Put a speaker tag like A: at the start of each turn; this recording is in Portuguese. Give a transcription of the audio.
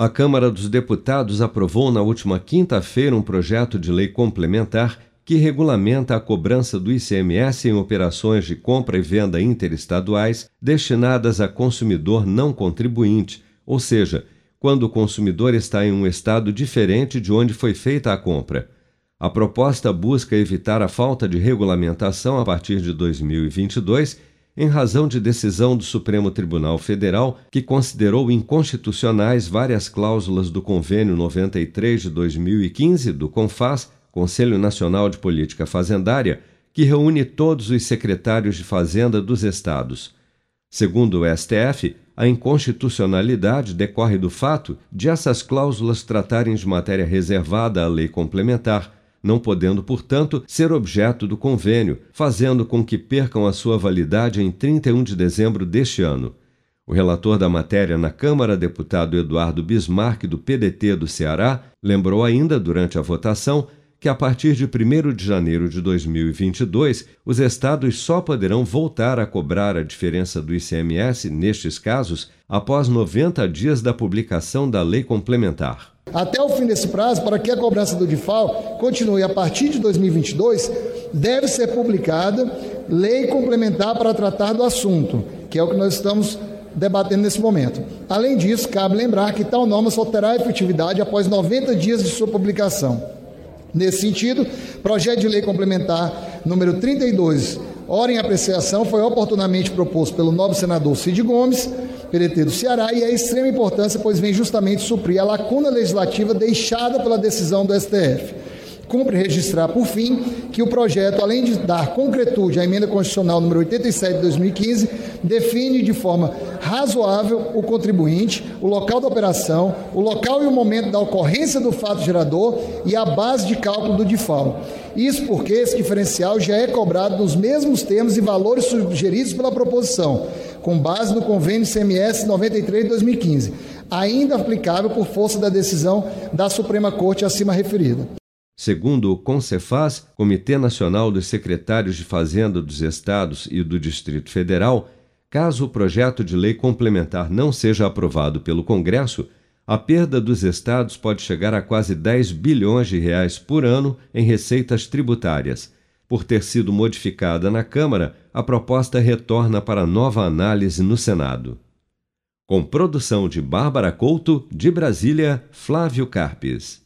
A: A Câmara dos Deputados aprovou na última quinta-feira um projeto de lei complementar que regulamenta a cobrança do ICMS em operações de compra e venda interestaduais destinadas a consumidor não contribuinte, ou seja, quando o consumidor está em um estado diferente de onde foi feita a compra. A proposta busca evitar a falta de regulamentação a partir de 2022 em razão de decisão do Supremo Tribunal Federal que considerou inconstitucionais várias cláusulas do Convênio 93 de 2015 do CONFAS, Conselho Nacional de Política Fazendária, que reúne todos os secretários de Fazenda dos estados. Segundo o STF, a inconstitucionalidade decorre do fato de essas cláusulas tratarem de matéria reservada à lei complementar não podendo, portanto, ser objeto do convênio, fazendo com que percam a sua validade em 31 de dezembro deste ano. O relator da matéria na Câmara, deputado Eduardo Bismarck, do PDT do Ceará, lembrou ainda, durante a votação, que a partir de 1 de janeiro de 2022, os estados só poderão voltar a cobrar a diferença do ICMS, nestes casos, após 90 dias da publicação da lei complementar.
B: Até o fim desse prazo, para que a cobrança do DIFAL continue a partir de 2022, deve ser publicada lei complementar para tratar do assunto, que é o que nós estamos debatendo nesse momento. Além disso, cabe lembrar que tal norma só terá efetividade após 90 dias de sua publicação. Nesse sentido, projeto de lei complementar número 32, hora em apreciação, foi oportunamente proposto pelo nobre senador Cid Gomes, PDT do Ceará, e é extrema importância, pois vem justamente suprir a lacuna legislativa deixada pela decisão do STF. Cumpre registrar, por fim, que o projeto, além de dar concretude à emenda constitucional número 87 de 2015, define de forma razoável o contribuinte, o local da operação, o local e o momento da ocorrência do fato gerador e a base de cálculo do DIFAL. Isso porque esse diferencial já é cobrado nos mesmos termos e valores sugeridos pela proposição, com base no convênio CMS 93 de 2015, ainda aplicável por força da decisão da Suprema Corte acima referida.
A: Segundo o CONCEFAS, Comitê Nacional dos Secretários de Fazenda dos Estados e do Distrito Federal, caso o projeto de lei complementar não seja aprovado pelo Congresso, a perda dos estados pode chegar a quase 10 bilhões de reais por ano em receitas tributárias. Por ter sido modificada na Câmara, a proposta retorna para nova análise no Senado. Com produção de Bárbara Couto, de Brasília, Flávio Carpes.